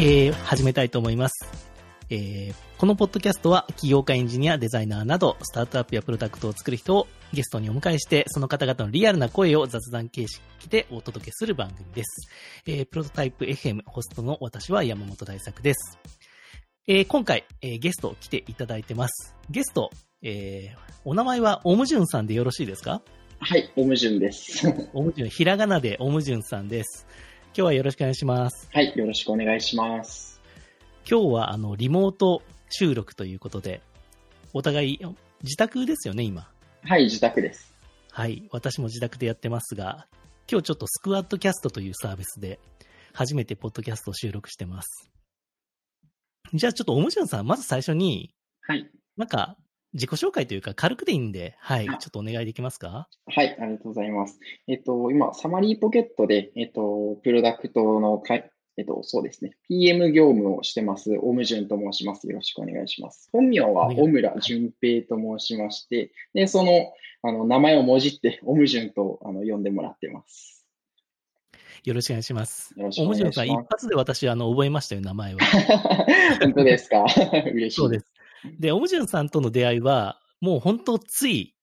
はい、えー、始めたいと思います。えー、このポッドキャストは起業家エンジニア、デザイナーなど、スタートアップやプロダクトを作る人をゲストにお迎えして、その方々のリアルな声を雑談形式でお届けする番組です。えー、プロトタイプ FM ホストの私は山本大作です。えー、今回、えー、ゲスト来ていただいてます。ゲスト、えー、お名前はオムジュンさんでよろしいですか？はい、オムジュンです。オムジュン、ひらがなでオムジュンさんです。今日はよろしくお願いします。はい、よろしくお願いします。今日はあの、リモート収録ということで、お互い自宅ですよね、今。はい、自宅です。はい。私も自宅でやってますが、今日ちょっとスクワットキャストというサービスで、初めてポッドキャストを収録してます。じゃあちょっとオムジュンさん、まず最初に、はい、なんか、自己紹介というか、軽くでいいんで、はい、ちょあっとお願いできますか？はい、ありがとうございます。えっと、今、サマリーポケットで、えっと、プロダクトのかい、えっと、そうですね、PM 業務をしてます、オムジュンと申します。よろしくお願いします。本名は小村淳平と申しまして、で、その、あの、名前をもじって、オムジュンと、あの、呼んでもらってます。よろしくお願いします。よろしくおオムジュンさん、願いします。一発で私、あの、覚えましたよ、名前は。本当ですか？嬉しい。そうです。で、オムジュンさんとの出会いは、もう本当つい、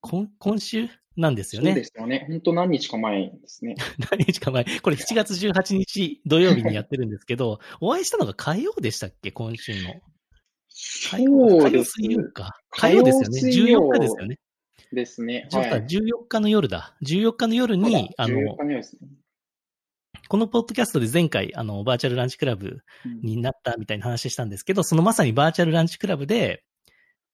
今今週なんですよそうでね。すよね。本当何日か前ですね。何日か前。これ7月18日土曜日にやってるんですけど、お会いしたのが火曜でしたっけ？今週の。火曜火曜水曜か。火曜ですよね。火曜水曜14日ですよね。ですね。はい。14日の夜だ。14日の夜に、あ14の。このポッドキャストで前回、あの、バーチャルランチクラブうんになったみたいな話したんですけど、そのまさにバーチャルランチクラブで、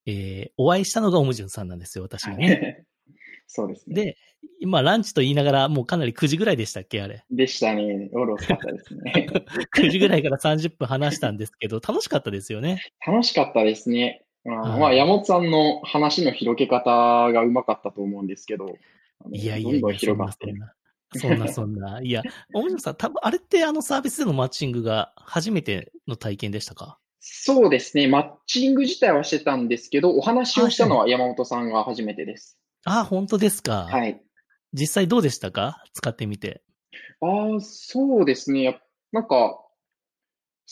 えー、お会いしたのがオムジュンさんなんですよ、私がね。そうですね。で、今、ランチと言いながら、もうかなり9時ぐらいでしたっけあれ。でしたね。夜遅かったですね。9時ぐらいから30分話したんですけど、楽しかったですよね。楽しかったですね。あまあ、山本さんの話の広げ方がうまかったと思うんですけど、いやいやいや、どんどんそ広がってんな そん。な。そんな。いや、オムジュンさん、多分あれってあのサービスでのマッチングが初めての体験でしたか？そうですね。マッチング自体はしてたんですけど、お話をしたのは山本さんが初めてです。ああ、本当ですか？はい。実際どうでしたか？使ってみて。ああ、そうですね。やなんか、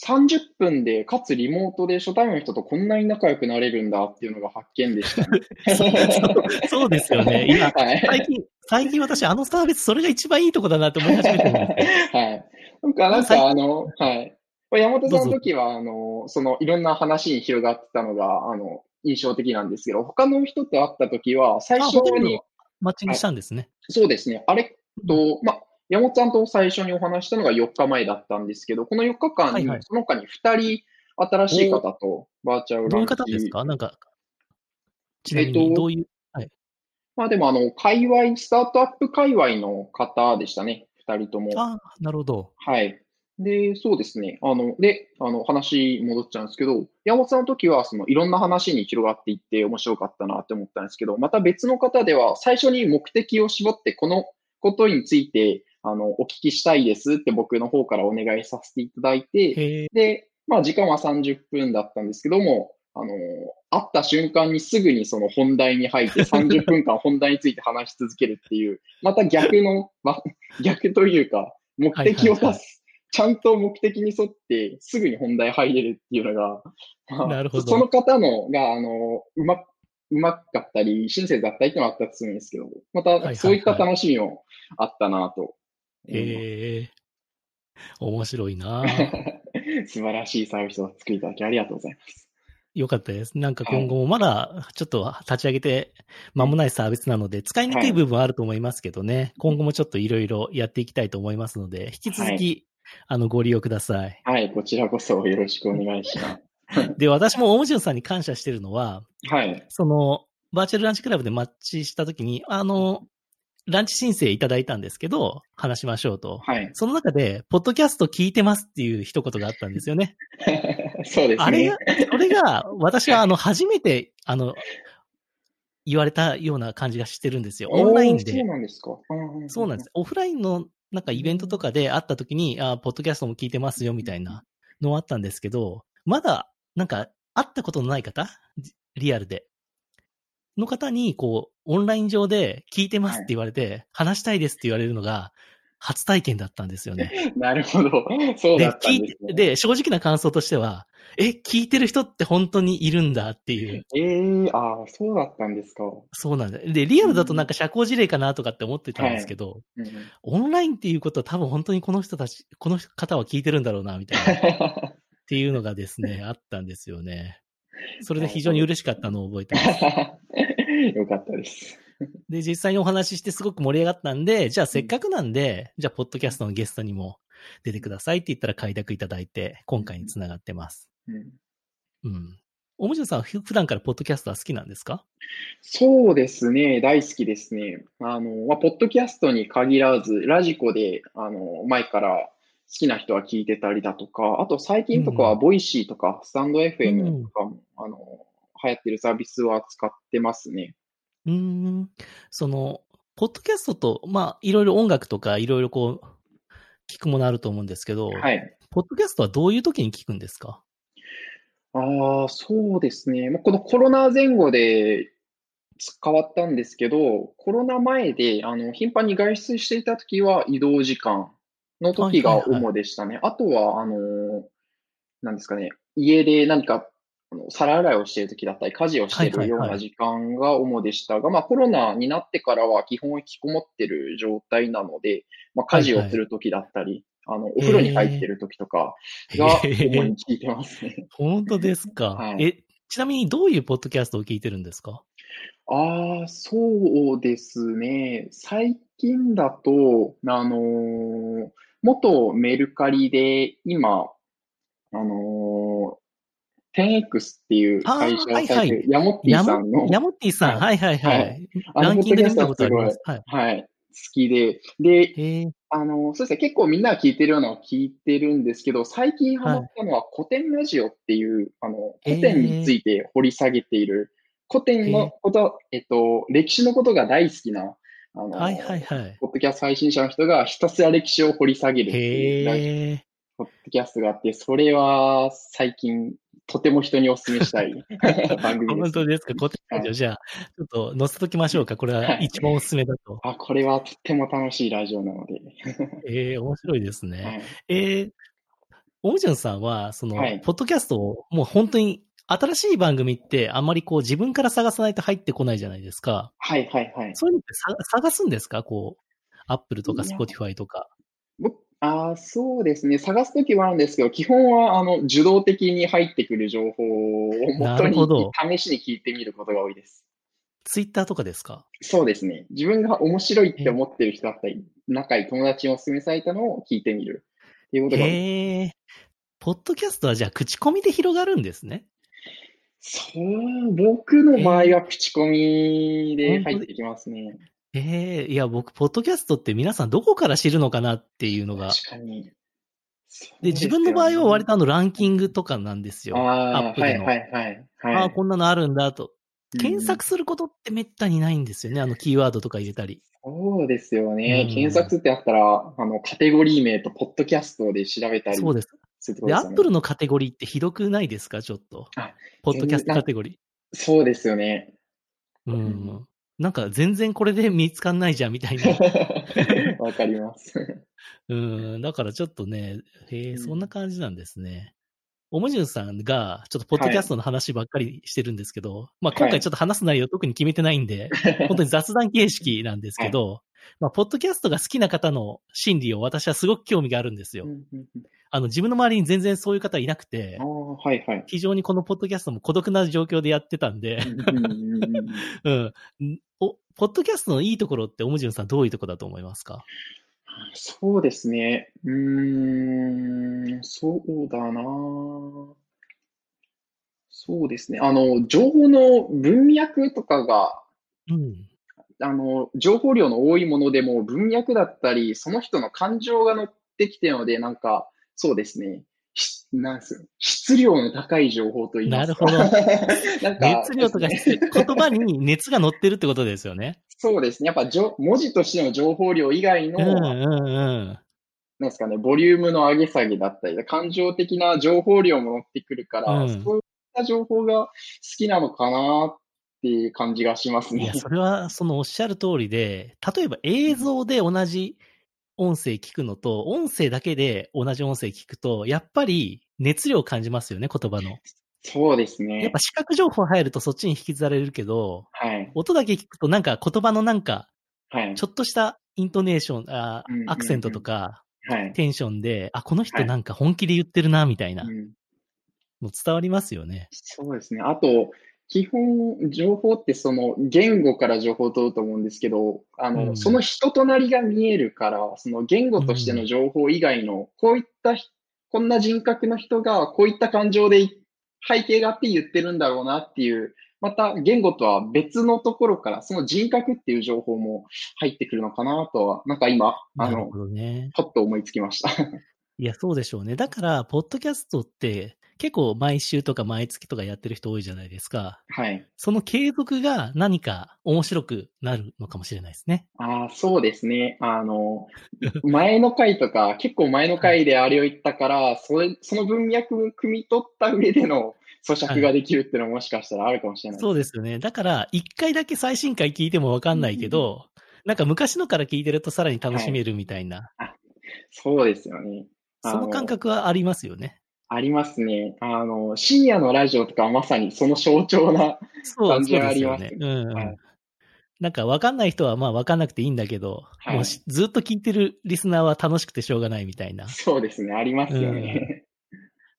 30分で、かつリモートで初対面の人とこんなに仲良くなれるんだっていうのが発見でしたね。そ うそうですよね。今、はい。最近、最近私あのサービスそれが一番いいとこだなって思い始めてるんですよ。はい。なんか、なん最か、あの、はい。山本さんの時は、あの、その、いろんな話に広がってたのが、あの、印象的なんですけど、他の人と会った時は、最初にど、マッチングしたんですね。そうですね、あれと、ま、山本さんと最初にお話したのが4日前だったんですけど、この4日間にはいはい、その他に2人、新しい方とバーチャルどういう方ですか？なんか、ちなみえっとにどういう、まあでも、あの、界隈、スタートアップ界隈の方でしたね、2人とも。ああ、なるほど。はい。で、そうですね。あの、で、あの、話戻っちゃうんですけど、山本さんの時は、その、いろんな話に広がっていって面白かったなって思ったんですけど、また別の方では、最初に目的を絞って、このことについて、あの、お聞きしたいですって僕の方からお願いさせていただいて、で、まあ、時間は30分だったんですけども、あの、会った瞬間にすぐにその本題に入って30分間本題について話し続けるっていう、また逆の、ま、逆というか、目的を出す。ちゃんと目的に沿ってすぐに本題入れるっていうのが、まあなるほど。その方のが、あの、うま、うまかったり、親切だったりってのはあったとするんですけど、またそういった楽しみもあったなと思います。へえ、面白いな 素晴らしいサービスを作りいただきありがとうございます。よかったです。なんか今後もまだちょっと立ち上げて間もないサービスなので、使いにくい部分はあると思いますけどね、今後もちょっといろいろやっていきたいと思いますので、引き続き、あの、ご利用ください。はい、こちらこそよろしくお願いします。で、私もオムジュンさんに感謝してるのは、はい。その、バーチャルランチクラブでマッチしたときに、あの、ランチ申請いただいたんですけど、話しましょうと。はい。その中で、ポッドキャスト聞いてますっていう一言があったんですよね。そうですね。あれが、それが、私はあの、初めて、あの、言われたような感じがしてるんですよ。オンラインでそう。なんですか。うんそうなんです。。オフラインのなんかイベントとかで会った時に、あポッドキャストも聞いてますよみたいなのはあったんですけど、まだなんか会ったことのない方？じリアルで。の方に、こう、オンライン上で聞いてますって言われて、話したいですって言われるのが、初体験だったんですよね。なるほど。そうでだったんですね。で、正直な感想としては、え、聞いてる人って本当にいるんだっていう。ええああ、そうだったんですか。そうなんだ。で、リアルだとなんか社交辞令かなとかって思ってたんですけど、うんオンラインっていうことは多分本当にこの人たち、この方は聞いてるんだろうな、みたいな。っていうのがですね、あったんですよね。それで非常に嬉しかったのを覚えてます。よかったです。で、実際にお話ししてすごく盛り上がったんで、じゃあせっかくなんで、じゃあポッドキャストのゲストにも出てくださいって言ったら快諾いただいて、今回につながってます。うんうん。おもちゃさん普段からポッドキャストは好きなんですか？そうですね、大好きですね。あの、まあ、ポッドキャストに限らず、ラジコで、あの、前から好きな人は聞いてたりだとか、あと最近とかはうんボイシーとか、スタンドう FM んとかも、あの、流行ってるサービスは使ってますね。うーん。その、ポッドキャストと、まあ、いろいろ音楽とか、いろいろこう、聞くものあると思うんですけど、はい。ポッドキャストはどういう時に聞くんですか？ああ、そうですね。まあ、このコロナ前後で変わったんですけど、コロナ前で、あの、頻繁に外出していた時は移動時間の時がはいはいはい。主でしたね。あとは、あの、なんですかね、家で何か、皿洗いをしている時だったり、家事をしているようはいはい。はない時間が主でしたが、まあ、コロナになってからは基本引きこもってる状態なので、まあ、家事をする時だったり、あの、お風呂に入ってる時とかが主に聞いてますね。本当ですか、はい。え、ちなみにどういうポッドキャストを聞いてるんですか？ああ、そうですね。最近だと、あのー元メルカリで、今、あのー、10X っていう会社をされてはい。はる、ヤモッティさんの、ヤモッティさん、はい。はいはい。はい。ランキングで見たことあります。はい。はい、好きで、で、あの、そうですね、結構みんなが聞いてるようなのを聞いてるんですけど、最近ハマったのは古典ラジオっていう、あの、古典について掘り下げている、古典のこと、えっと、歴史のことが大好きな、あの、はいはいはい。ポッドキャスト配信者の人がひたすら歴史を掘り下げるっていう。ポッドキャストがあって、それは最近とても人にお勧めしたい 番組です。本当ですか？古典ラジオ、はいじゃあ、ちょっと載せときましょうか。これははい一番おすすめだと。あ、これはとっても楽しいラジオなので。ええ面白いですね。はいええオムジュンさんは、その、はいポッドキャストを、もう本当に、新しい番組ってあんまりこう自分から探さないと入ってこないじゃないですか。はいはいはい。そういうのってさ探すんですか？こう、アップルとかいやスポティファイとか。僕あーそうですね。探すときはあるんですけど、基本はあの受動的に入ってくる情報をもなとに試しに聞いてみることが多いです。ツイッターとかですか？そうですね。自分が面白いって思ってる人だったり、仲いい友達にお勧めされたのを聞いてみるっていうことが。ポッドキャストはじゃあ口コミで広がるんですね。そう、僕の場合は口コミで入ってきますね。ええいや、僕、ポッドキャストって皆さんどこから知るのかなっていうのが。確かに。で、自分の場合は割ととあのランキングとかなんですよ。ああ、アップでの。はいはいはい。はい、ああ、こんなのあるんだと。うん検索することってめったにないんですよね。あのキーワードとか入れたり。そうですよね。うん検索ってあったら、あの、カテゴリー名とポッドキャストで調べたりそうです。するってことで。アップルのカテゴリーってひどくないですか？ちょっとあ。ポッドキャストカテゴリそうですよね。ー。うん。なんか全然これで見つかんないじゃんみたいな。わかります。うん。だからちょっとね、へえ、うんそんな感じなんですね。おもじゅんさんが、ちょっとポッドキャストの話ばっかりしてるんですけど、まあ今はい回ちょっと話す内容特に決めてないんで、本当に雑談形式なんですけど、まあ、ポッドキャストが好きな方の心理を私はすごく興味があるんですよ。うんうんうんあの、自分の周りに全然そういう方いなくてはいはい。非常にこのポッドキャストも孤独な状況でやってたんで、うん。お、ポッドキャストのいいところって、おもじゅんさんどういうところだと思いますか？そうですね。うーん、そうだな。そうですね。あの、情報の文脈とかが、うん。あの、情報量の多いものでも文脈だったり、その人の感情が乗ってきてるので、なんか、そうですね。しなんす質量の高い情報と言いますか。なるほ なんか熱量とか言葉に熱が乗ってるってことですよね。そうですね。やっぱじょ文字としての情報量以外の、うんうんうん。なんですかね、ボリュームの上げ下げだったり、感情的な情報量も乗ってくるから、うんそういった情報が好きなのかなっていう感じがしますねいや、。それは、そのおっしゃる通りで、例えば映像で同じ音声聞くのと、音声だけで同じ音声聞くと、やっぱり熱量を感じますよね、言葉の。そうですね。やっぱ視覚情報入るとそっちに引きずられるけど、はい。音だけ聞くとなんか言葉のなんか、はい。ちょっとしたイントネーション、あアクセントとか、はい。テンションで、あ、この人はいなんか本気で言ってるな、みたいなうんの伝わりますよね。そうですね。あと、基本、情報ってその言語から情報を取ると思うんですけど、あの、うんその人となりが見えるから、その言語としての情報以外の、こういったひ、こんな人格の人がこういった感情で背景があって言ってるんだろうなっていう、また言語とは別のところから、その人格っていう情報も入ってくるのかなとは、なんか今、あのね。パッと思いつきました。いや、そうでしょうね。だから、ポッドキャストって結構毎週とか毎月とかやってる人多いじゃないですか。はい。その継続が何か面白くなるのかもしれないですね。ああ、そうですね。あの、前の回とか、結構前の回であれを言ったから、それ、その文脈を汲み取った上での咀嚼ができるっていうのももしかしたらあるかもしれない。そうですよね。だから、一回だけ最新回聞いてもわかんないけど、なんか昔のから聞いてるとさらに楽しめるみたいな、そうですよね。あその感覚はありますよね。ありますね。あの、深夜のラジオとかはまさにその象徴な、そう、感じはそうですよあります。ねうん。はいなんかわかんない人はまあわかんなくていいんだけど、はいもうしずっと聞いてるリスナーは楽しくてしょうがないみたいな。そうですね。ありますよね。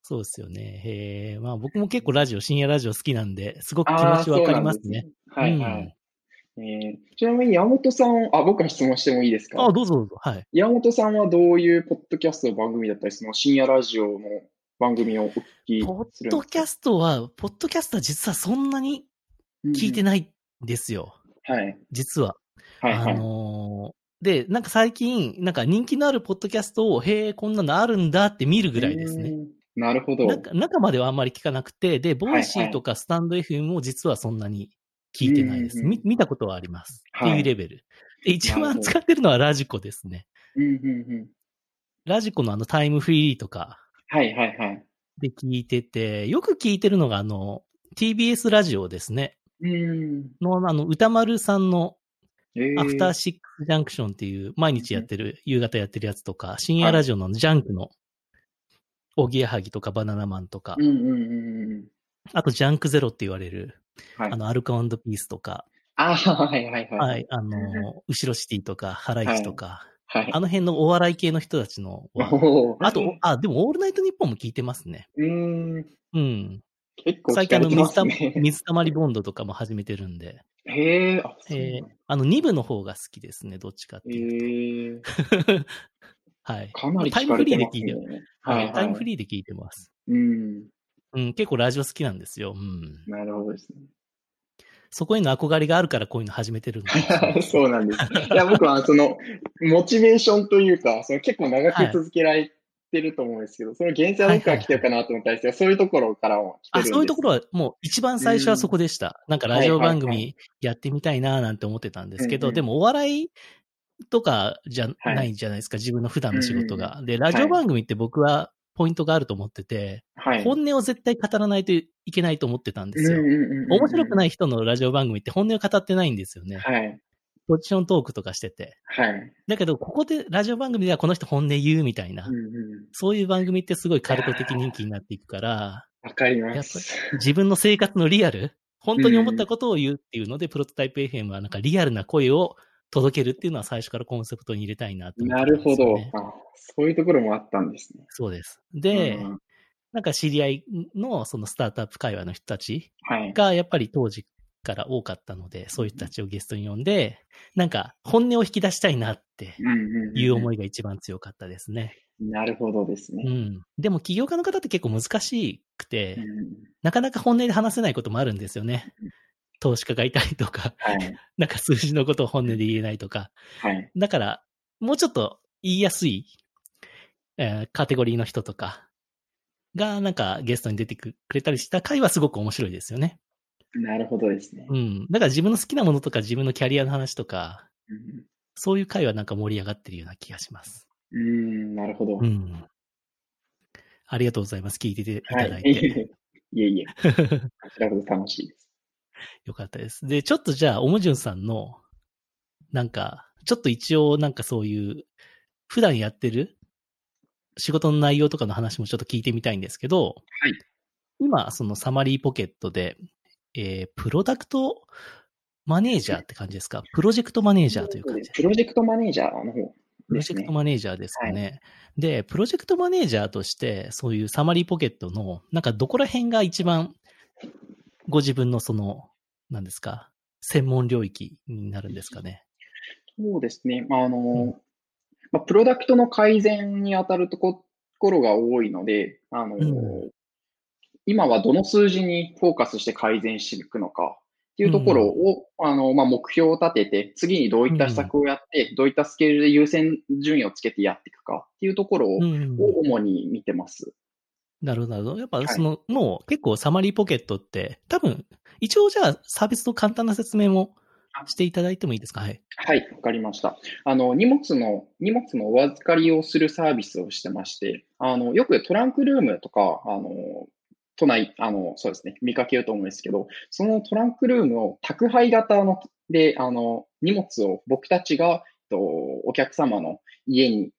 そうですよね。へえ。まあ僕も結構ラジオ、深夜ラジオ好きなんで、すごく気持ちわかりますね。すねはいはい。えーちなみに山本さん、あ、僕は質問してもいいですか？あ、どうぞどうぞ。はい。山本さんはどういうポッドキャストの番組だったり、その深夜ラジオの番組をお聞きポッドキャストは、ポッドキャストは実はそんなに聞いてないんですよ。はい。実は。はいはい。あのーで、なんか最近、なんか人気のあるポッドキャストを、へえ、こんなのあるんだって見るぐらいですね。うん。なるほど。中まではあんまり聞かなくて、で、ボイシーとかスタンド FM も実はそんなに聞いてないです。うんうんみ見たことはあります。はいっていうレベル。で、一番使ってるのはラジコですね。うんうんうん。ラジコのあのタイムフリーとかはいはいはい。で聞いてて、よく聞いてるのがあの、TBS ラジオですね。うん。のあの、歌丸さんのえーアフターシックスジャンクションっていう毎日やってる、夕方やってるやつとか、深夜ラジオのジャンクの、おぎやはぎとかバナナマンとかうん、うんうんうん。あとジャンクゼロって言われる、はいあ。の、アルカピースとか、あはいはいはい。はい、あの、後ろシティとか、ハライチとか、はい。あの辺のお笑い系の人たちの あと、あ、でも、オールナイトニッポンも聞いてますね。うーん。うん。結構最近あの、水た。水たまりボンドとかも始めてるんで、へえ、えーあの、2部の方が好きですね、どっちかっていうと。へえ、はい。かなりタイムフリーで聞いてる。すね。はい。タイムフ。リーで聞いてます。うん。うん、結構ラジオ好きなんですよ。うん。なるほどですね。そこへの憧れがあるからこういうの始めてるんです。そうなんです。いや、僕はその、モチベーションというか、その結構長く続けられてると思うんですけど、その原生はどこから来てるかなと思ったんですけど、そういうところからも来てるんあ。そういうところはもう一番最初はそこでした。なんかラジオ番はいはいは組やってみたいななんて思ってたんですけど、でもお笑いとかじゃはいないじゃないですか、自分の普段の仕事うんが。で、ラジオ番組って僕はポイントがあると思ってて、はい。本音を絶対語らないといけないと思ってたんですよ。面白くい。ない人のラジオ番組って本音を語ってないんですよね。はい。ポジショントークとかしてて。はい。だけど、ここでラジオ番組ではこの人本音言うみたいな、うんうんそういう番組ってすごいカルト的人気になっていくから、わかります。自分の生活のリアル、本当に思ったことを言うっていうので、プロトタイプ FM はなんかリアルな声を届けるっていうのは最初からコンセプトに入れたいなって思ってなるほど。そういうところもあったんですね。そうです。で、うんなんか知り合いのそのスタートアップ会話の人たちはい。がやっぱり当時から多かったので、そういう人たちをゲストに呼んで、なんか本音を引き出したいなっていう思いが一番強かったですね。なるほどですね。うん。でも起業家の方って結構難しくて、うんなかなか本音で話せないこともあるんですよね。投資家がいたりとか、はい。なんか数字のことを本音で言えないとか。はい。だから、もうちょっと言いやすい、えーカテゴリーの人とかが、なんかゲストに出てくれたりした回はすごく面白いですよね。なるほどですね。うん。だから自分の好きなものとか自分のキャリアの話とか、うんそういう回はなんか盛り上がってるような気がします。うん、なるほど。うん。ありがとうございます。聞いていたはい。だいて。いえいえ。こちらこそ楽しいです。よかったです。で、ちょっとじゃあ、おもじゅんさんの、なんか、ちょっと一応なんかそういう、普段やってる仕事の内容とかの話もちょっと聞いてみたいんですけど、はい。今、そのサマリーポケットで、えー、プロダクトマネージャーって感じですか？プロジェクトマネージャーという感じですかプロジェクトマネージャーの方プロジェクトマネージャーですかね。で、プロジェクトマネージャーとして、そういうサマリーポケットの、なんかどこら辺が一番、ご自分のその、なんですか、専門領域になるんですかね？そうですね。まあ、あの、んまあ、プロダクトの改善に当たるところが多いので、あの、うん今はどの数字にフォーカスして改善していくのかっていうところを、あの、まあ、目標を立てて、次にどういった施策をやって、どういったスケールで優先順位をつけてやっていくかっていうところ。を主に見てます。なるほど、なるほど。やっぱいその、もう結構サマリーポケットって、多分、一応じゃあサービスの簡単な説明もしていただいてもいいですか？はい。はい、わかりました。あの、荷物の、荷物のお預かりをするサービスをしてまして、あの、よくトランクルームとか、あの、都内、あの、そうですね、見かけると思うんですけど、そのトランクルームを宅配型の、で、あの、荷物を僕たちが、とお客様の家に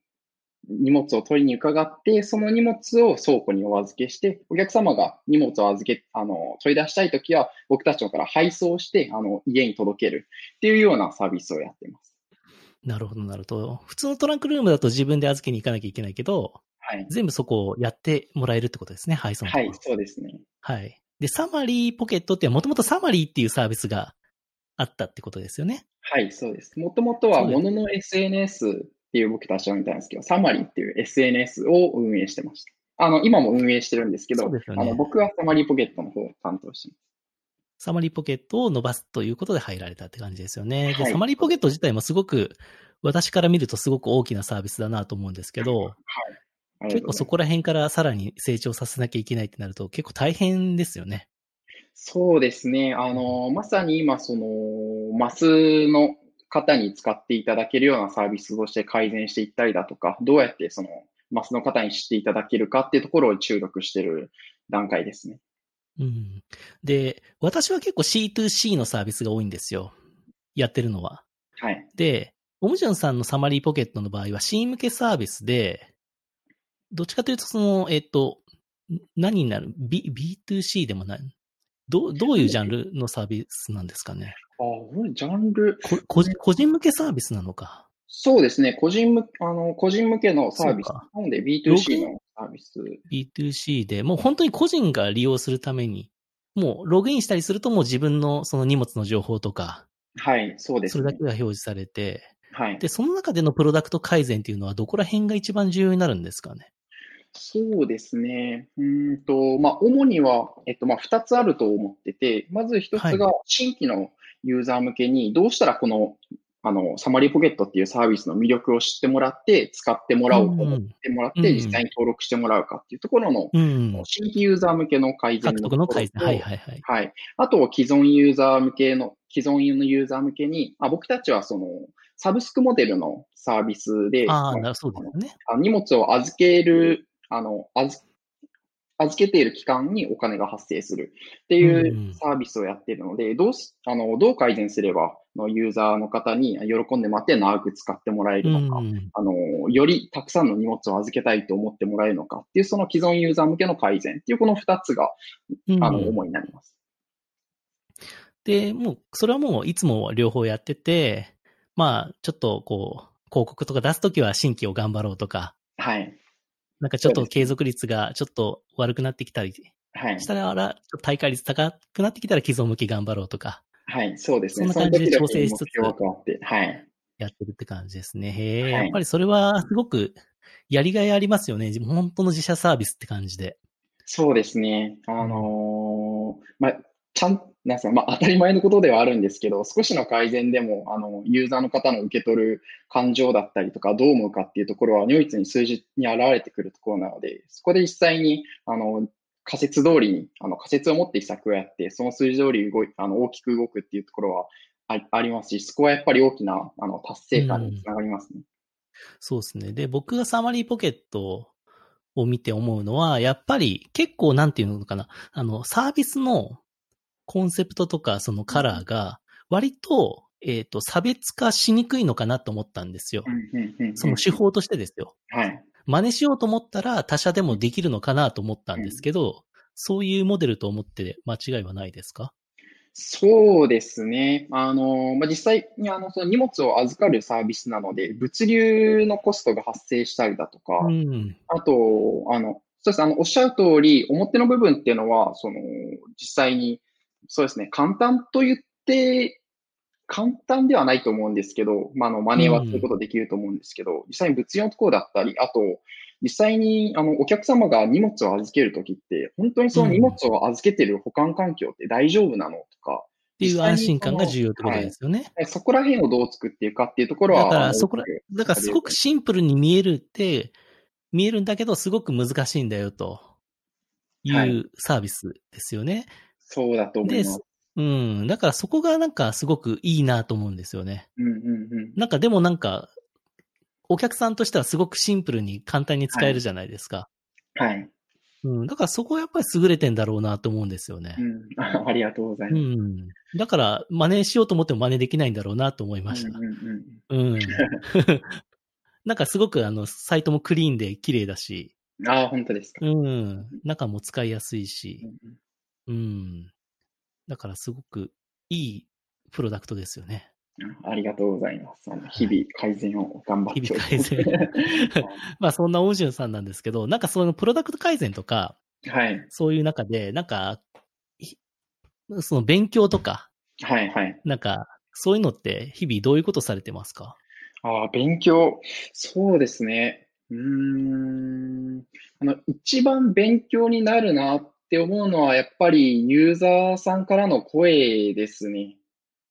荷物を取りに伺って、その荷物を倉庫にお預けして、お客様が荷物を預け、あの、取り出したいときは、僕たちのから配送して、あの、家に届けるっていうようなサービスをやっています。なるほど、なるほど。普通のトランクルームだと自分で預けに行かなきゃいけないけど、はい。全部そこをやってもらえるってことですね、配送はい、そうですね。はい。で、サマリーポケットってもともとサマリーっていうサービスがあったってことですよね。はい、そうです。もともとは、ものの SNS っていう僕たちはみたいなんですけど、サマリーっていう SNS を運営してました。あの、今も運営してるんですけど、ねあの、僕はサマリーポケットの方を担当してサマリーポケットを伸ばすということで入られたって感じですよね。で、はいサマリーポケット自体もすごく、私から見るとすごく大きなサービスだなと思うんですけど、ます。ありが結構そこら辺からさらに成長させなきゃいけないってなると結構大変ですよね。そうですね。あの、まさに今、その、マスの方に使っていただけるようなサービスとして改善していったりだとか、どうやってその、マスの方に知っていただけるかっていうところを注力している段階ですね。うん。で、私は結構 C2C のサービスが多いんですよ。やってるのは。はい。で、オムジュンさんのサマリーポケットの場合は C 向けサービスで、どっちかというとその、えっと、ん何になる ?B、B2C でもない？どう、どういうジャンルのサービスなんですかね？あ、これジャンル、こ個人個人向けサービスなのか。そうですね。個人向、あの、個人向けのサービス。なのでログ B2C のサービス。B2C で、もう本当に個人が利用するために、もうログインしたりするともう自分のその荷物の情報とか、はい、そうですねそれだけ。が表示されて、はい。で、その中でのプロダクト改善っていうのはどこら辺が一番重要になるんですかね？そうですね。うーんと、まあ、主には、えっと、まあ、二つあると思ってて、まず一つが新規のユーザー向けに、どうしたらこの、あの、サマリーポケットっていうサービスの魅力を知ってもらって、使ってもらおうと思ってもらって、うん実際に登録してもらうかっていうところの、うん。新規ユーザー向けの改善獲の得の改善。ところとはいはいはい。はい。あと、既存ユーザー向けの、既存のユーザー向けに、あ僕たちはその、サブスクモデルのサービスで、あね。あ荷物を預ける、あの、預預けている期間にお金が発生するっていうサービスをやっているので、どうす、あの、どう改善すれば、あのユーザーの方に喜んでもらって長く使ってもらえうるのか、ん。あの、よりたくさんの荷物を預けたいと思ってもらえるのかっていう、その既存ユーザー向けの改善っていう、この二つが、うんあの、主になります。で、もう、それはもういつも両方やってて、まあ、ちょっとこう、広告とか出すときは新規を頑張ろうとか、はい。なんかちょっと継続率がちょっと悪くなってきたりはいし。たら、大会率高くなってきたら既存向き頑張ろうとか、はい。そうですね。そんな感じで調整しつつ。やってるって感じですね。へえ、はいやっぱりそれはすごくやりがいありますよね。本当の自社サービスって感じで。そうですね。あのーまあ、ちゃん、なんすか、まあ、当たり前のことではあるんですけど、少しの改善でも、あの、ユーザーの方の受け取る感情だったりとか、どう思うかっていうところは、如実に数字に現れてくるところなので、そこで実際に、あの、仮説通りに、あの、仮説を持って施策をやって、その数字通り動い、あの、大きく動くっていうところはあありますし、そこはやっぱり大きな、あの、達成感につながりますね。そうですね。で、僕がサマリーポケットを見て思うのは、やっぱり結構なんていうのかな、あの、サービスのコンセプトとかそのカラーが、割とえっ、と、差別化しにくいのかなと思ったんですよ。うんうんうんうんその手法としてですよ。はい。真似しようと思ったら他社でもできるのかなと思ったんですけど、そういうモデルと思って間違いはないですか？そうですね。あの、まあ、実際にあの、その荷物を預かるサービスなので、物流のコストが発生したりだとか、うん。あと、あの、そうです。あの、おっしゃる通り、表の部分っていうのは、その、実際に、そうですね、簡単と言って、簡単ではないと思うんですけど、まあ、あの、真似はすることできると思うんですけど、実際に物流のところだったり、あと、実際に、あの、お客様が荷物を預けるときって、本当にその荷物を預けてる保管環境って大丈夫なのとか、っていう安心感が重要ってことですよね。そこら辺をどう作っていくかっていうところは、だからそこらだからすごくシンプルに見えるって、見えるんだけど、すごく難しいんだよといはい。うサービスですよね。そうだと思います。うん。だからそこがなんかすごくいいなと思うんですよね。うんうんうん。なんかでもなんか、お客さんとしてはすごくシンプルに簡単に使えるじゃないですか。はい。うん。だからそこはやっぱり優れてんだろうなと思うんですよねう。ん。あ ありがとうございうます。ん。だから真似しようと思っても真似できないんだろうなと思いました。うんうんうんうん。なんかすごくあの、サイトもクリーンで綺麗だし、ああ、本当ですか。うん。中も使いやすいしう、んうん。だからすごくいいプロダクトですよね。うんありがとうございます。日々改善を頑張って日々改善 まあそんなオンジュンさんなんですけど、なんかそのプロダクト改善とか、はい。そういう中で、なんか、ひその勉強とか、はい、はい。なんか、そういうのって日々どういうことされてますか？ああ、勉強。そうですね。うーん。あの、一番勉強になるなって思うのは、やっぱりユーザーさんからの声ですね。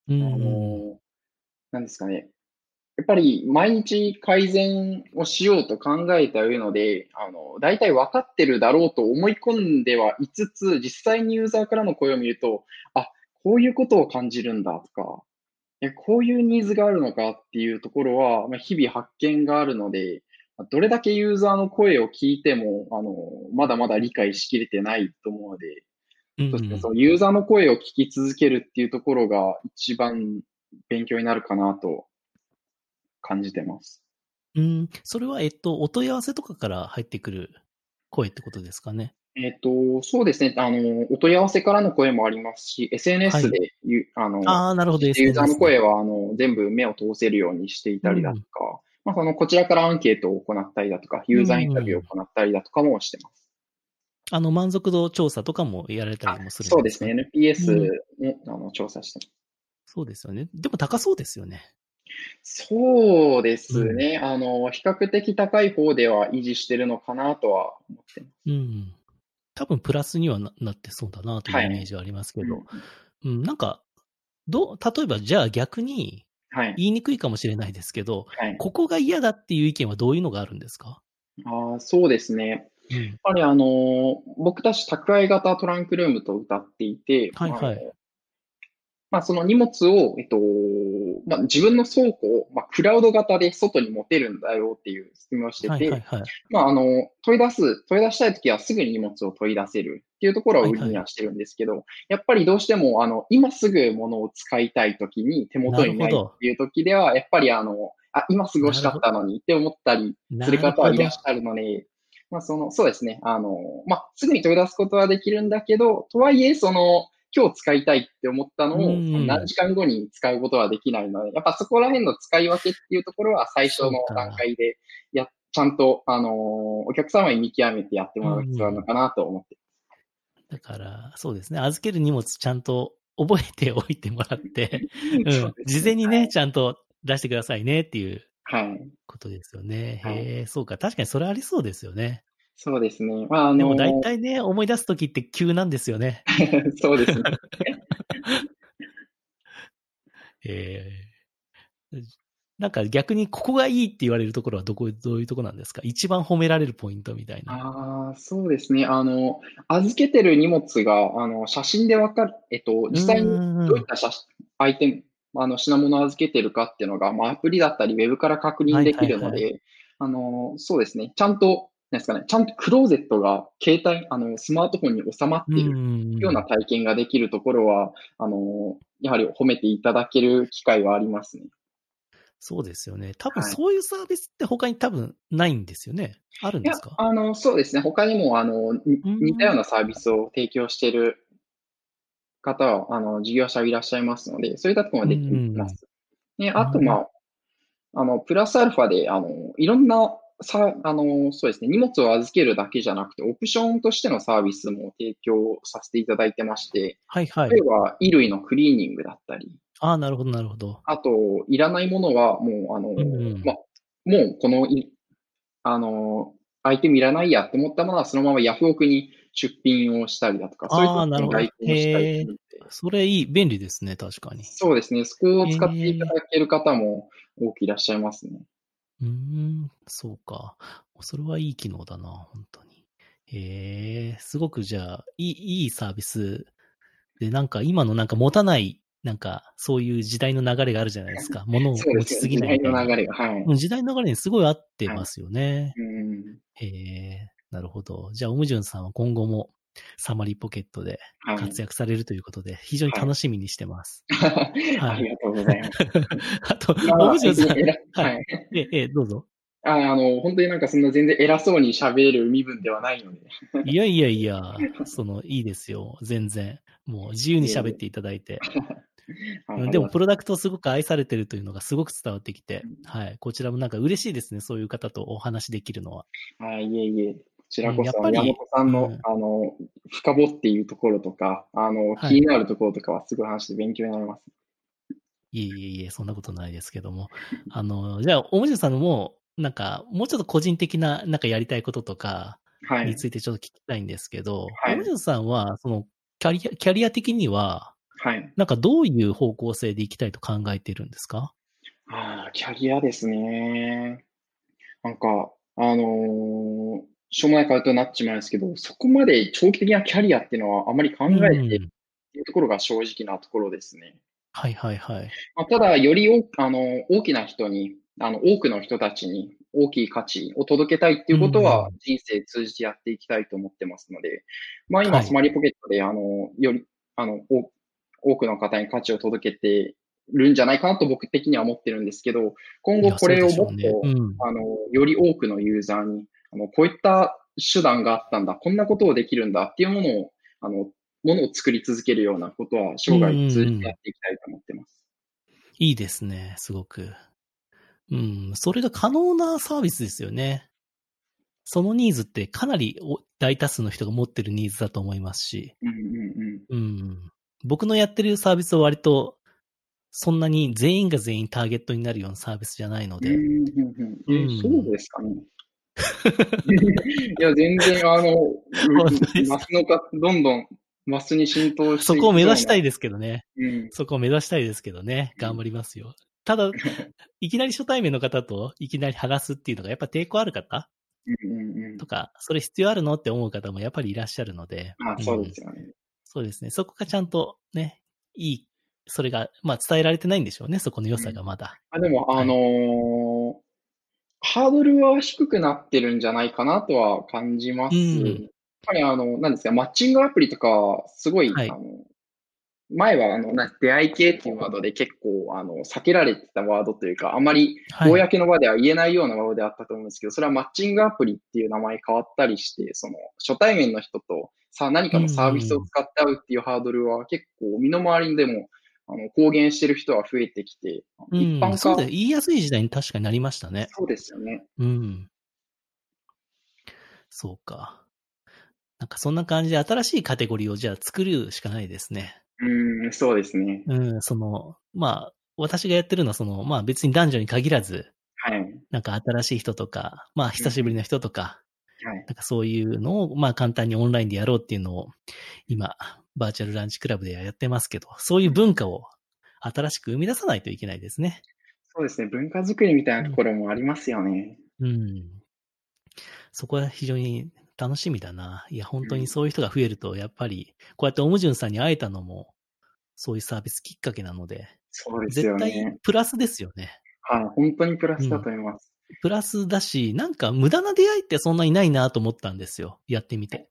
うあの、なんですかね。やっぱり毎日改善をしようと考えてはいるので、あの、大体分かってるだろうと思い込んではいつつ、実際にユーザーからの声を見ると、あ、こういうことを感じるんだとか、こういうニーズがあるのかっていうところは、まあ日々発見があるので、まあどれだけユーザーの声を聞いても、あの、まだまだ理解しきれてないと思うので、うんそしてそのユーザーの声を聞き続けるっていうところが一番勉強になるかなと感じてます。うん。それは、えっと、お問い合わせとかから入ってくる声ってことですかね？えっと、そうですね。あの、お問い合わせからの声もありますし、SNS でゆ、あの、ああ、なるほど。ユーザーの声は、あの、全部目を通せるようにしていたりだとか、まあ、その、こちらからアンケートを行ったりだとか、ユーザーインタビューを行ったりだとかもしてます。あの、満足度調査とかもやられたりもするんそうですね。か NPS も、あの、調査してます。そうですよね。でも高そうですよね。そうですね。あの、比較的高い方では維持してるのかなとは思ってます。うん。多分プラスにはななってそうだなというはいイメージはありますけど。うんうん、なんか、どう、例えばじゃあ逆にはい。言いにくいかもしれないですけど、はい。ここが嫌だっていう意見はどういうのがあるんですか？ああ、そうですね。うん。やっぱりあの、僕たち宅配型トランクルームと歌っていて、はいはいまあ、その荷物を、えっと、まあ、自分の倉庫を、まあ、クラウド型で外に持てるんだよっていう説明をしてて、取り出す、取り出したいときはすぐに荷物を取り出せるっていうところを売りにはしてるんですけど、やっぱりどうしても、あの、今すぐ物を使いたいときに手元にないっていうときでは、やっぱりあの、あ、今すぐ欲しかったのにって思ったりする方はいらっしゃるので、まあ、その、そうですね。あの、まあ、すぐに取り出すことはできるんだけど、とはいえ、その、今日使いたいって思ったのを、うん。何時間後に使うことはできないので、やっぱそこら辺の使い分けっていうところは最初の段階で、や、ちゃんと、あの、お客様に見極めてやってもらう必要なのかなと思って。だから、そうですね。預ける荷物ちゃんと覚えておいてもらって、うん。事前にね、ちゃんと出してくださいねっていうはい。ことですよね。はいへえ、そうか。確かにそれありそうですよね。そうですね。まあ、あの、でも大体ね、思い出すときって急なんですよね。そうですね。ええなんか逆にここがいいって言われるところはどこ、どういうとこなんですか？一番褒められるポイントみたいな。ああ、そうですね。あの、預けてる荷物が、あの、写真でわかる、えっと、実際ににどういった写真、アイテム、あの、品物を預けてるかっていうのが、まあ、アプリだったり、ウェブから確認できるのはいで、あの、そうですね。ちゃんと、なんですかね、ちゃんとクローゼットが携帯、あの、スマートフォンに収まっているような体験ができるところは、あの、やはり褒めていただける機会はありますね。そうですよね。多分はいそういうサービスって他に多分ないんですよね。あるんですか、あの、そうですね。他にも、あの、似たようなサービスを提供している方は、あの、事業者いらっしゃいますので、そういったところもできます。ね、あと、うんまあ、あの、プラスアルファで、あの、いろんな、さ、あの、そうですね、荷物を預けるだけじゃなくて、オプションとしてのサービスも提供させていただいてまして、はいはい例え。ば、衣類のクリーニングだったり、ああ、なるほどなるほど。あと、いらないものは、もう、あの、んうんまあ、もう、このい、あの、アイテムいらないやって思ったものは、そのままヤフオクに出品をしたりだとか、そういうところに代行したりそれいい、便利ですね、確かに。そうですね、そこを使っていただける方も多くいらっしゃいますね。うーん、そうか。それはいい機能だな、本当に。へえ、すごくじゃあ、いい、いいサービスで、なんか今のなんか持たない、なんかそういう時代の流れがあるじゃないですか。物を持ちすぎ時代ないみたいな。の流れが。はい。うん時代の流れにすごい合ってますよね。うんへえ、なるほど。じゃあ、オムジュンさんは今後もサマリーポケットではい。活躍されるということで、非常に楽しみにしてます。ありがとうございます。あと、まあオムジュンさん、偉ははい。え、ええ、どうぞ。ああの、本当になんかそんな全然偉そうに喋れる身分ではないので。いやいやいや、その、いいですよ。全然。もう自由に喋っていただいて。でも、プロダクトすごく愛されてるというのがすごく伝わってきてうん、はい。こちらもなんか嬉しいですね。そういう方とお話できるのは。はい、いえいえ。こちらこそ、山本さんの、うんあの、深掘っていうところとか、あの、はい気になるところとかはすごい話して勉強になります。いえいえいえ、そんなことないですけども。あの、じゃあ、おもじゅさんも、なんか、もうちょっと個人的な、なんかやりたいこととかはい。についてちょっと聞きたいんですけど、はいおもじゅさんは、その、キャリア、キャリア的には、はい。なんかどういう方向性でいきたいと考えているんですか？ああ、キャリアですね。なんか、あのーしょうもない回答になっちまうんですけど、そこまで長期的なキャリアっていうのはあまり考えてっていうところが正直なところですね。はいはいはい。まあ、ただ、よりおあの大きな人に、あの多くの人たちに大きい価値を届けたいっていうことはうん人生通じてやっていきたいと思ってますので、まあ今、はいスマリーポケットで、あの、より、あの、お多くの方に価値を届けてるんじゃないかなと僕的には思ってるんですけど、今後これをもっと、ねうんあの、より多くのユーザーに、あの、こういった手段があったんだ、こんなことをできるんだっていうものを、あの、ものを作り続けるようなことは生涯通じてやっていきたいと思ってます。いいですね、すごく。うん、それが可能なサービスですよね。そのニーズってかなりお大多数の人が持ってるニーズだと思いますし、うんうんうん。うん、僕のやってるサービスは割と、そんなに全員が全員ターゲットになるようなサービスじゃないので、うんうんそうですかね。いや、全然、あの、マスのか、どんどんマスに浸透してそこを目指したいいですけどね。うん。そこを目指したいですけどね。頑張りますよ。ただ、いきなり初対面の方といきなり話すっていうのがやっぱ抵抗ある方とか、それ必要あるのって思う方もやっぱりいらっしゃるので。あそうですよね。そうですね。そこがちゃんとね、いい、それが、まあ伝えられてないんでしょうね。そこの良さがまだ。あでも、はいあのーハードルは低くなってるんじゃないかなとは感じます。うんやっぱりあの、なんですか、マッチングアプリとか、すごい、はいあの、前はあの、な出会い系っていうワードで結構、あの、避けられてたワードというか、あまりはい。公の場では言えないようなワードであったと思うんですけど、それはマッチングアプリっていう名前変わったりして、その、初対面の人とさ、何かのサービスを使って会うっていうハードルは結構、身の回りでも、あの、公言してる人は増えてきて、うん、一般化、そうで、言いやすい時代に確かになりましたね。そうですよね。うん。そうか。なんかそんな感じで新しいカテゴリーをじゃあ作るしかないですね。うん、そうですね。うん、その、まあ、私がやってるのはその、まあ別に男女に限らず、はい。なんか新しい人とか、まあ久しぶりの人とか、はい。なんかそういうのを、まあ簡単にオンラインでやろうっていうのを、今、バーチャルランチクラブではやってますけど、そういう文化を新しく生み出さないといけないですね。そうですね。文化づくりみたいなところもありますよね。うん。そこは非常に楽しみだな。いや、本当にそういう人が増えると、やっぱり、こうやってオムジュンさんに会えたのも、そういうサービスきっかけなので、そうですよ絶ね対。プラスですよね。はい。本当にプラスだと思います。プラスだし、なんか無駄な出会いってそんなにないなと思ったんですよ。やってみて。おっ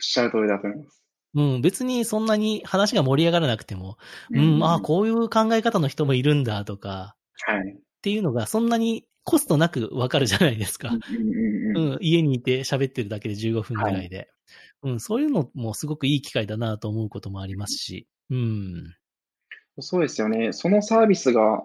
しゃる通りだと思います。うん、別にそんなに話が盛り上がらなくても、うん、ああ、こういう考え方の人もいるんだとか、はい。っていうのがそんなにコストなくわかるじゃないですか。うんうんうんうん、家にいて喋ってるだけで15分ぐらいで。うん、そういうのもすごくいい機会だなと思うこともありますし。うん。そうですよね。そのサービスが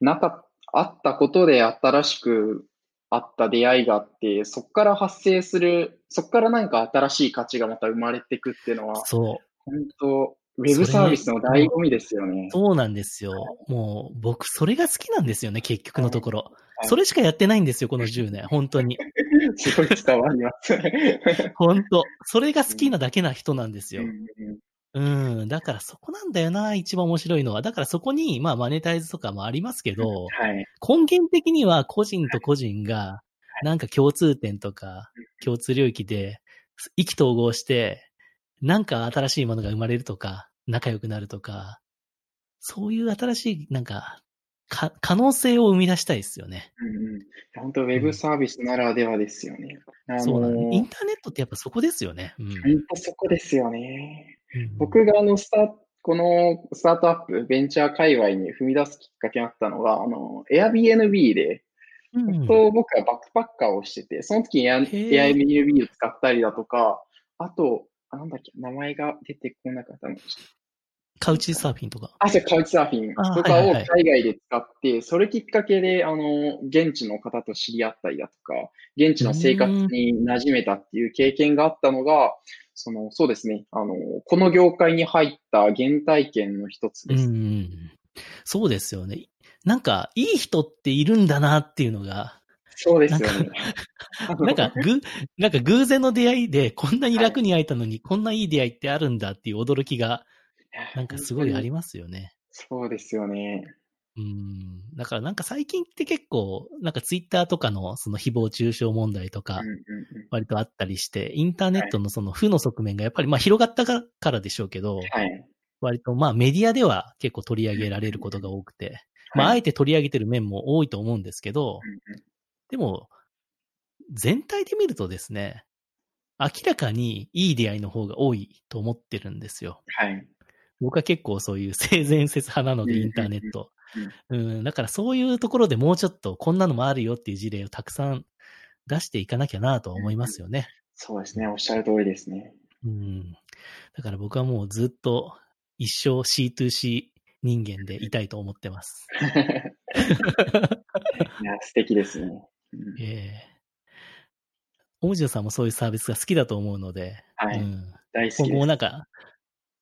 なかあったことで新しくあった出会いがあって、そこから発生する、そこからなんか新しい価値がまた生まれていくっていうのは、そう。本当、ウェブサービスの醍醐味ですよね。そうなんですよ。もう、僕、それが好きなんですよね、結局のところ。いそれしかやってないんですよ、この10年。本当に。すごい伝わります。本当。それが好きなだけな人なんですようん。うんうん。だからそこなんだよな、一番面白いのは。だからそこに、まあ、マネタイズとかもありますけど、はい。根源的には個人と個人が、なんか共通点とか、共通領域で、意気投合して、なんか新しいものが生まれるとか、仲良くなるとか、そういう新しい、なんか、か、可能性を生み出したいですよね。うんうん本当、ウェブサービスならではですよね。あのそうなんインターネットってやっぱそこですよね。うん。本当そこですよね。うん僕があの、スタート、このスタートアップ、ベンチャー界隈に踏み出すきっかけになったのが、あの、Airbnb で、うん本当僕はバックパッカーをしてて、その時に Airbnb を使ったりだとか、あと、あなんだっけ、名前が出てこなかったの。カウチサーフィンとか。あ、そう、カウチサーフィンあとかをはいはいはい海外で使って、それきっかけで、あの、現地の方と知り合ったりだとか、現地の生活に馴染めたっていう経験があったのが、その、そうですね、あの、この業界に入った原体験の一つうです。ん。そうですよね。なんか、いい人っているんだなっていうのが、そうですよね。なんか、ぐ、なんか偶然の出会いで、こんなに楽に会えたのに、こんないい出会いってあるんだっていう驚きが、なんかすごいありますよね。そうですよね。うん。だからなんか最近って結構、なんかツイッターとかのその誹謗中傷問題とか割とあったりして、インターネットのその負の側面がやっぱりまあ広がったからでしょうけど、はい。割とまあメディアでは結構取り上げられることが多くて、まああはいえて取り上げてる面も多いと思うんですけど、でも、全体で見るとですね、明らかにいい出会いの方が多いと思ってるんですよ。はい。僕は結構そういう 性善説派なので、うんインターネット。うん、だからそういうところでもうちょっとこんなのもあるよっていう事例をたくさん出していかなきゃなとは思いますよね。そうですね。おっしゃる通りですね。うん。だから僕はもうずっと一生 C2C 人間でいたいと思ってます。いや、素敵ですね。うんええオムジュさんもそういうサービスが好きだと思うので、はいうん、大好き今後も。なんか、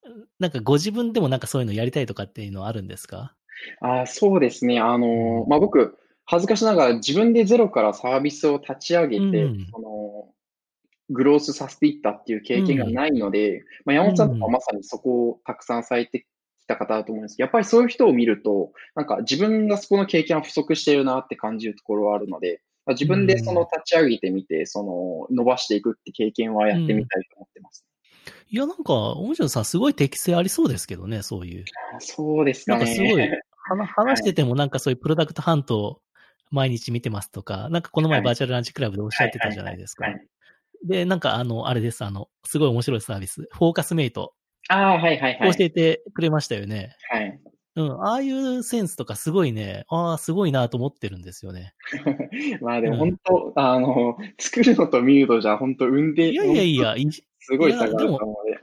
なんかご自分でもなんかそういうのやりたいとかっていうのはあるんですか？あ、そうですね。あの、まあ、僕、恥ずかしながら自分でゼロからサービスを立ち上げて、うんその、グロースさせていったっていう経験がないので、まあ、山本さんとかうん。まさにそこをたくさんされてきた方だと思うんですけど、やっぱりそういう人を見ると、なんか自分がそこの経験は不足しているなって感じるところはあるので、まあ自分でその立ち上げてみて、その、伸ばしていくって経験はやってみたいと思ってます。いや、なんか、オムジュさんすごい適性ありそうですけどね、そういう。あそうですかね。なんかすごい、話 話しててもなんかそういうプロダクトハントを毎日見てますとか、なんかこの前はいバーチャルランチクラブでおっしゃってたじゃないですかで、なんかあの、あれです、あの、すごい面白いサービス、フォーカスメイト、ああ、はいはいはい。教えてくれましたよね。はい。うん、ああいうセンスとかすごいね、ああ、すごいなと思ってるんですよね。まあでも本当、あの、作るのと見るのじゃ本当産んで、いやいやい本や、いすごい差があると思うので。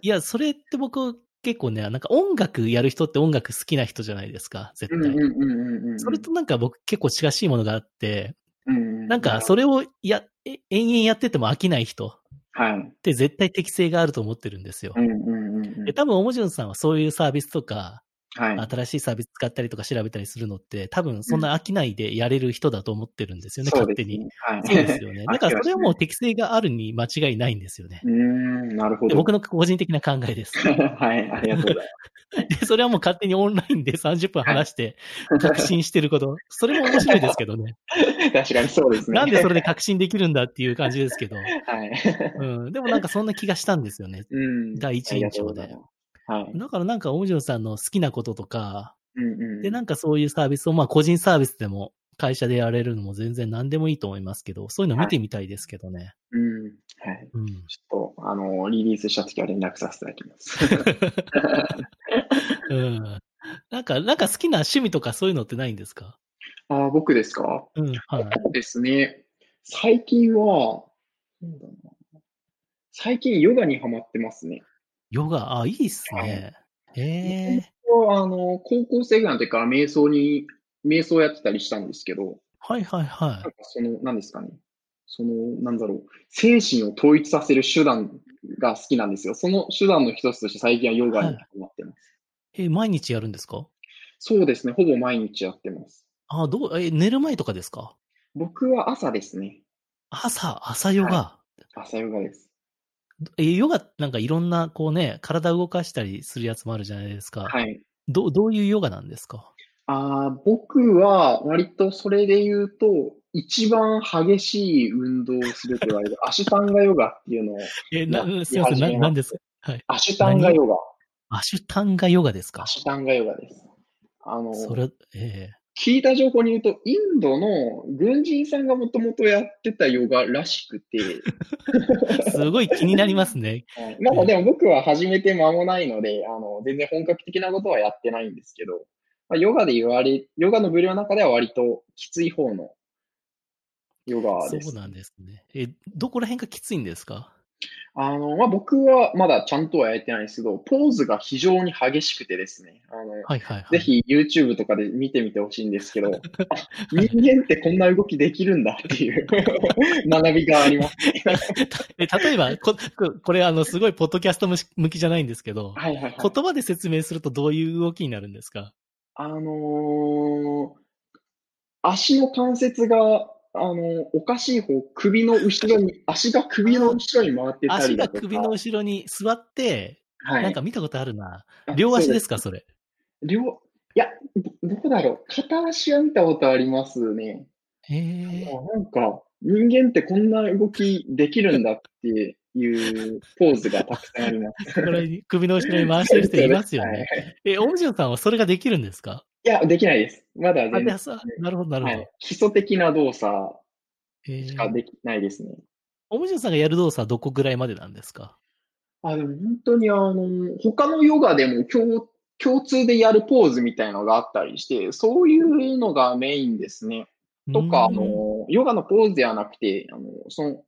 いや、それって僕結構ね、なんか音楽やる人って音楽好きな人じゃないですか、絶対。うんうんうんうんうん。それとなんか僕結構近しいものがあって、うんうん、なんかそれをや、え延々やってても飽きない人はい。って絶対適性があると思ってるんですよう。んうんうんうんで、多分、おもじゅんさんはそういうサービスとか、はい。新しいサービス使ったりとか調べたりするのって、多分そんな飽きないでやれる人だと思ってるんですよね、そう勝手に。ですね。はい。そうですよね。だからそれはもう適性があるに間違いないんですよね。うーん、なるほでど。僕の個人的な考えです。はい、ありがとうございます。で、それはもう勝手にオンラインで30分話して、確信してること。それも面白いですけどね。確かにそうですね。なんでそれで確信できるんだっていう感じですけど。はい。うん。でもなんかそんな気がしたんですよね。うん。第一印象ではい。だからなんか、おもじゅんさんの好きなこととか、うんうん。で、なんかそういうサービスを、まあ個人サービスでも会社でやれるのも全然何でもいいと思いますけど、そういうの見てみたいですけどね。うん。はい。うん。ちょっと、あの、リリースした時は連絡させていただきます。うん。なんか、なんか好きな趣味とかそういうのってないんですか？あー僕ですか？うん、はい。そうですね。最近は、最近ヨガにハマってますね。ヨガ、あ、いいっすね。へえ。あの、高校生ぐらいの時から瞑想に、瞑想やってたりしたんですけど、はいはいはなんかその、何ですかね。その、なんだろう。精神を統一させる手段が好きなんですよ。その手段の一つとして最近はヨガにハマってます。い。え、毎日やるんですか？そうですね。ほぼ毎日やってます。あ、どう、え、寝る前とかですか？僕は朝ですね。朝、朝ヨガ？朝ヨガです。え、ヨガなんかいろんな、こうね、体動かしたりするやつもあるじゃないですか。はい。ど、どういうヨガなんですか？あー僕は割とそれで言うと、一番激しい運動をすると言われる アシュタンガヨガっていうのを、え、なな、すいません、な、やり始めますなんですか？はい。アシュタンガヨガ。アシュタンガヨガですか？アシュタンガヨガです。あの、それ、え聞いた情報に言うと、インドの軍人さんがもともとやってたヨガらしくて、え すごい気になりますね。はいまだでも僕は始めて間もないので、あの、全然本格的なことはやってないんですけど、まあ、ヨガで言われ、ヨガの部類の中では割ときつい方のヨガです。そうなんですね。え、どこら辺がきついんですか？あの、まあ、僕はまだちゃんとはやれてないんですけど、ポーズが非常に激しくてですね、あの、はいはいはい。ぜひ YouTube とかで見てみてほしいんですけど、あ 人間ってこんな動きできるんだっていう 学びがあります。え 例えば、こ、ここれあの、すごいポッドキャスト向きじゃないんですけど、はいはいはい。言葉で説明するとどういう動きになるんですか？あのー足の関節が、あのーおかしい方、首の後ろに、足が首の後ろに回ってた足りだとか。が首の後ろに座って、はい。なんか見たことあるな。あ両足ですか、それ？両、いや、どどこだろう。片足は見たことありますね。へえ。あなんか、人間ってこんな動きできるんだっていうポーズがたくさんあります。これ、首の後ろに回してる人いますよね。はいえ、オムジョンさんはそれができるんですか？いや、できないです。まだあ、全然、なるほど、なるほど。はい、基礎的な動作えしかできないですね。オムジョンさんがやる動作はどこぐらいまでなんですか？あ、でも本当にあの、他のヨガでも共、共通でやるポーズみたいのがあったりして、そういうのがメインですね。とか、あの、ヨガのポーズではなくて、あの、その、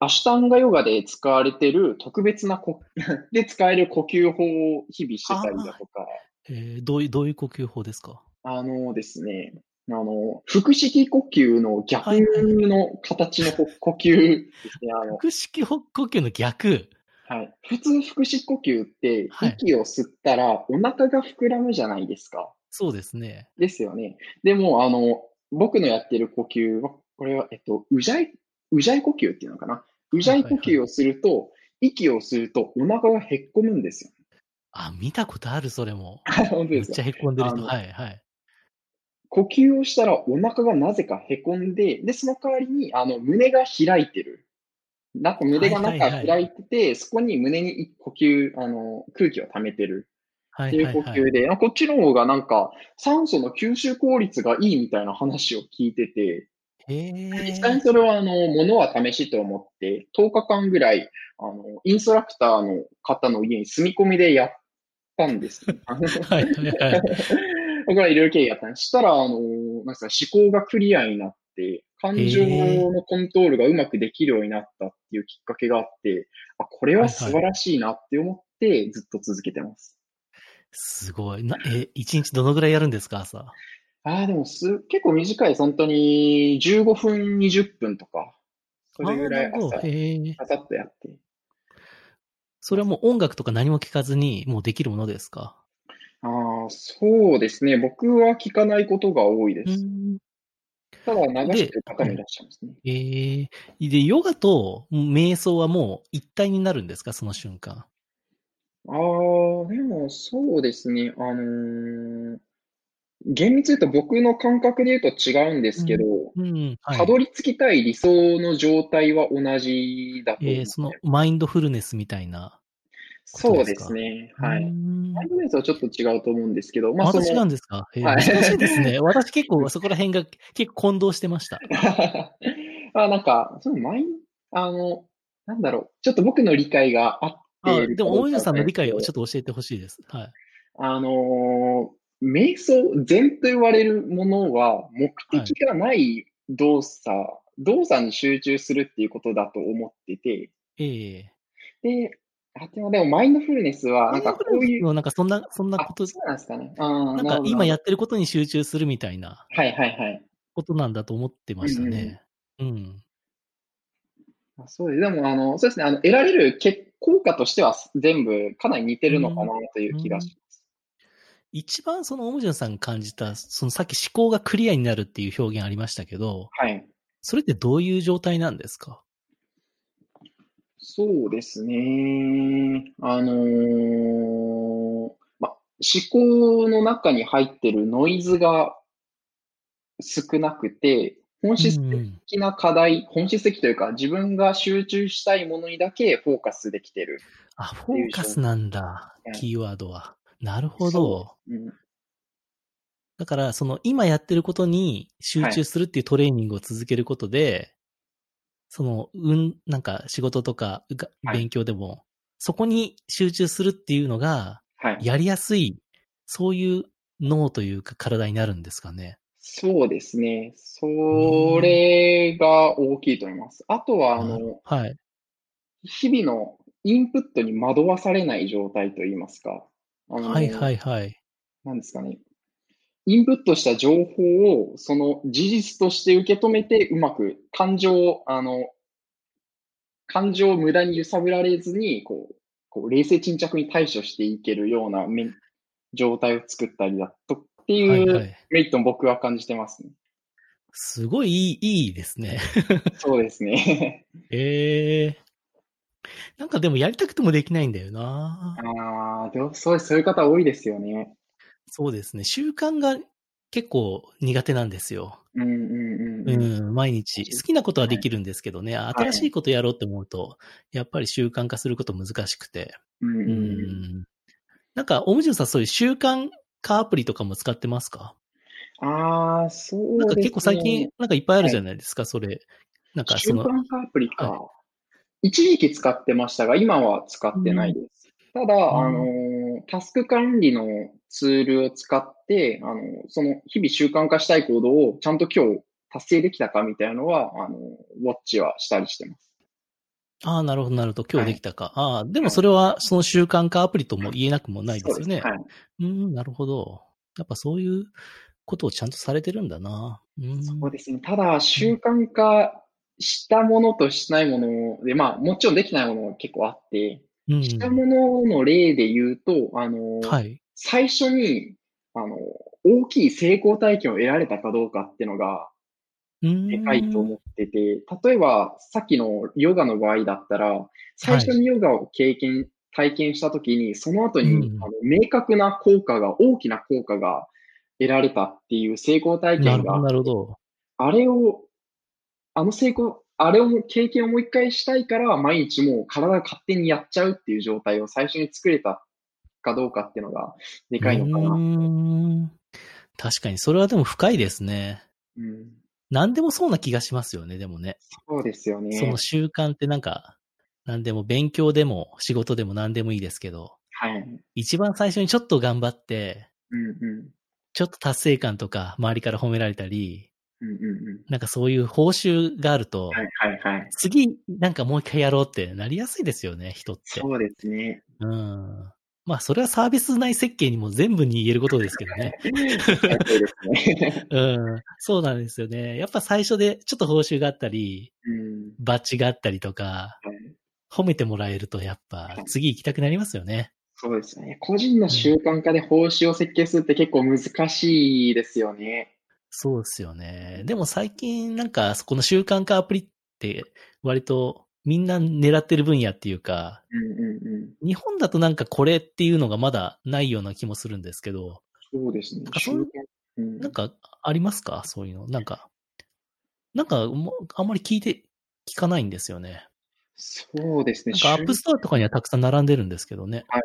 アシュタンガヨガで使われてる特別なこ、で使える呼吸法を日々してたりだとか、えーどういう、どういう呼吸法ですか？あのですね、あの、腹式呼吸の逆の形の呼呼吸ですね。あの、腹式呼吸の逆？はい。普通腹式呼吸ってはい息を吸ったらお腹が膨らむじゃないですか。そうですね。ですよね。でも、あの、僕のやってる呼吸は、これは、えっと、うじゃい、うじゃい呼吸っていうのかな？うじゃい呼吸をすると、息を吸うとお腹がへっこむんですよ。あ、見たことある、それも。本当めっですか？ちゃへこんでる人。はい、はい。呼吸をしたらお腹がなぜかへこんで、で、その代わりに、あの、胸が開いてる。なんか胸が中はいはいはい開いてて、そこに胸に呼吸、あの、空気を溜めてるはい、っていうはい、はい。呼吸で、あこっちの方がなんか酸素の吸収効率がいいみたいな話を聞いてて、へ実際にえ。それはあの、ものは試しと思って、10日間ぐらい、あの、インストラクターの方の家に住み込みでやったんですね。はい。僕らいろいろ経緯やったんです。したら、あの、なんか、思考がクリアになって、感情のコントロールがうまくできるようになったっていうきっかけがあって、あ、これは素晴らしいなって思ってずっと続けてます。すごい。な、え、一日どのぐらいやるんですか、朝？ああ、でもす、結構短いです。本当に15分、20分とか、それぐらい朝、へえ。ささっとやって。それはもう音楽とか何も聞かずに、もうできるものですか？ああ、そうですね。僕は聞かないことが多いです。ん。ただ流してる方もいらっしゃいますね。ええで、ヨガと瞑想はもう一体になるんですか？その瞬間。ああ、でもそうですね。あのー厳密に言うと僕の感覚で言うと違うんですけど。たどり着きたい理想の状態は同じだと思えーそのマインドフルネスみたいな。そうですね。はい。マインドフルネスはちょっと違うと思うんですけど、まあまた違うんですか、えーはい難しいですね。私結構そこら辺が結構混同してました。あなんか、そのマイン、あの、なんだろう、ちょっと僕の理解が合ってでも、大泉さんの理解ををちょっと教えてほしいです。はい。あのー瞑想、禅と言われるものは、目的がない動作、動作に集中するっていうことだと思ってて、ええで、あでもでもマインドフルネスは、なんかこういう、なんかそんな、そんなあ、こと、そうなんですかね。あーなんか今やってることに集中するみたいなはいはいはい。ことなんだと思ってましたね。うん。あそうです。でも、あの、そうですね。あの、得られる結効果としては全部かなり似てるのかなという気がし。一番そのオムジュンさんが感じた、そのさっき思考がクリアになるっていう表現ありましたけど、はい。それってどういう状態なんですか？そうですね。あのーま、思考の中に入ってるノイズが少なくて、本質うんうん的な課題、本質的というか、自分が集中したいものにだけフォーカスできてる。あ、フォーカスなんだうん、キーワードは。なるほど。そううんだから、その今やってることに集中するっていうトレーニングを続けることで、その、うん、なんか仕事とか勉強でも、そこに集中するっていうのが、はい。やりやすい、そういう脳というか体になるんですかね。そうですね。それが大きいと思います。あとは、あの、はい。日々のインプットに惑わされない状態といいますか。あのはいはいはい。なんですかね。インプットした情報を、その事実として受け止めて、うまく感情を、あの、感情を無駄に揺さぶられずに、こう、こう冷静沈着に対処していけるようなめ状態を作ったりだとっていはいはいうメリットも僕は感じてますね。すごいいい、いいですね。そうですね。ええなんかでもやりたくてもできないんだよな。ああ、でもそう。そういう方多いですよね。そうですね。習慣が結構苦手なんですよ。うんうんうんうん。うん、毎日。好きなことはできるんですけどね、新しいことやろうって思うと、やっぱり習慣化すること難しくて。うんうんううんん。なんか、オムジュンさんそういう習慣化アプリとかも使ってますか？ああ、そうですね。なんか結構最近、なんかいっぱいあるじゃないですか、それ。なんか習その、慣化アプリか。一時期使ってましたが、今は使ってないです。ただ、あのー、タスク管理のツールを使って、あの、その日々習慣化したい行動をちゃんと今日達成できたかみたいなのは、あの、ウォッチはしたりしてます。ああ、なるほど、なるほど、今日できたか。ああ、でもそれはその習慣化アプリとも言えなくもないですよね。はい。うん、なるほど。やっぱそういうことをちゃんとされてるんだな。うん。そうですね。ただ、習慣化したものとしないもので、まあ、もちろんできないものも結構あって、うんしたものの例で言うと、あの、はい。最初に、あの、大きい成功体験を得られたかどうかっていうのが、うん。でかいと思ってて、例えば、さっきのヨガの場合だったら、最初にヨガを経験、体験したときに、その後に、うんあの明確な効果が、大きな効果が得られたっていう成功体験が、なるほど。あれを、あの成功、あれをも経験をもう一回したいから、毎日もう体が勝手にやっちゃうっていう状態を最初に作れたかどうかっていうのが、でかいのかうな。確かに、それはでも深いですね。うん、何でもそうな気がしますよね、でもね。そうですよね。その習慣ってなんか、何でも勉強でも仕事でも何でもいいですけど、はい。一番最初にちょっと頑張って、うんうん。ちょっと達成感とか周りから褒められたり。なんかそういう報酬があると、はいはいはい。次なんかもう一回やろうってなりやすいですよね、人って。そうですね。うん。まあそれはサービス内設計にも全部に言えることですけどね。そ うん。そうなんですよね。やっぱ最初でちょっと報酬があったり、うん。バッジがあったりとか、はい褒めてもらえるとやっぱ次行きたくなりますよね。そうですね。個人の習慣化で報酬を設計するって結構難しいですよね。そうですよね。でも最近なんかこの習慣化アプリって割とみんな狙ってる分野っていうか、うんうんうん。日本だとなんかこれっていうのがまだないような気もするんですけど、そうですね。かそう習慣うんなんかありますか？そういうの。なんか、なんかあんまり聞いて、聞かないんですよね。そうですね。なんかアップストアとかにはたくさん並んでるんですけどね。はい。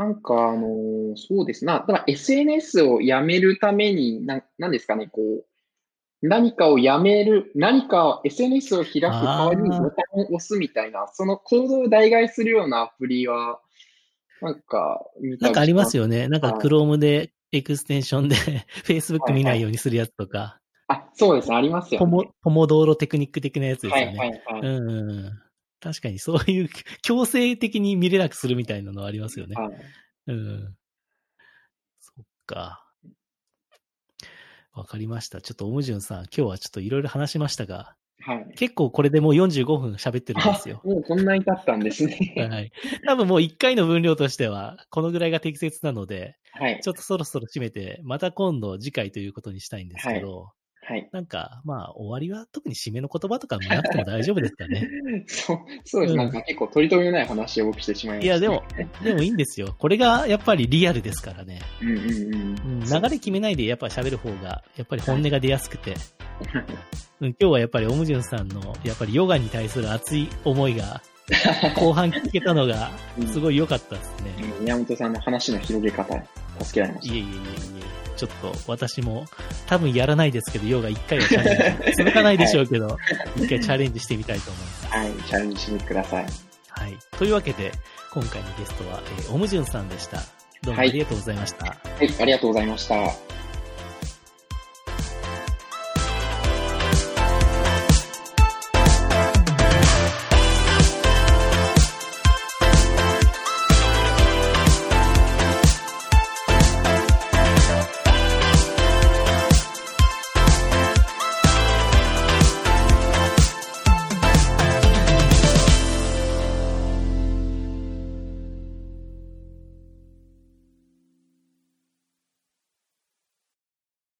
なんか、あのーそうですな。だから SNS をやめるために、なん、なんですかね、こう、何かをやめる、何か SNS を開く代わりにボタンを押すみたいな、その行動を代替するようなアプリは、なんか、見たなんかありますよ。よね。なんかはい Chrome でエクステンションで Facebook 見ないようにするやつとか、あ、そうですね、ありますよポモね。、ポモドーロテクニック的なやつですはいよね。はいはい。うんうんうん。確かにそういう 強制的に見れなくするみたいなのはありますよね。はいうん。そっか。わかりました。ちょっとオムジュンさん、今日はちょっといろいろ話しましたが、はい。結構これでもう45分喋ってるんですよ。もうこんなに経ったんですね。はい。多分もう1回の分量としては、このぐらいが適切なので、はい。ちょっとそろそろ締めて、また今度次回ということにしたいんですけど、はい。なんか、まあ、終わりは特に締めの言葉とかもなくても大丈夫ですかね。そう、そうです。うんなんか結構取り留めのない話を僕してしまいました。いや、でも、でもいいんですよ。これがやっぱりリアルですからね。うんうんうん。うん、流れ決めないでやっぱ喋る方が、やっぱり本音が出やすくて、うん今日はやっぱりオムジュンさんの、やっぱりヨガに対する熱い思いが、後半聞けたのが、すごい良かったですね。うん宮本さんの話の広げ方、助けられましいえいえいえいえ。ちょっと私も多分やらないですけど、ヨガ一回はチャレンジ。続かないでしょうけど、一回チャレンジしてみたいと思います。た。はい、チャレンジしてください。はい。というわけで、今回のゲストは、えーオムジュンさんでした。どうもありがとうございました。はい、ありがとうございました。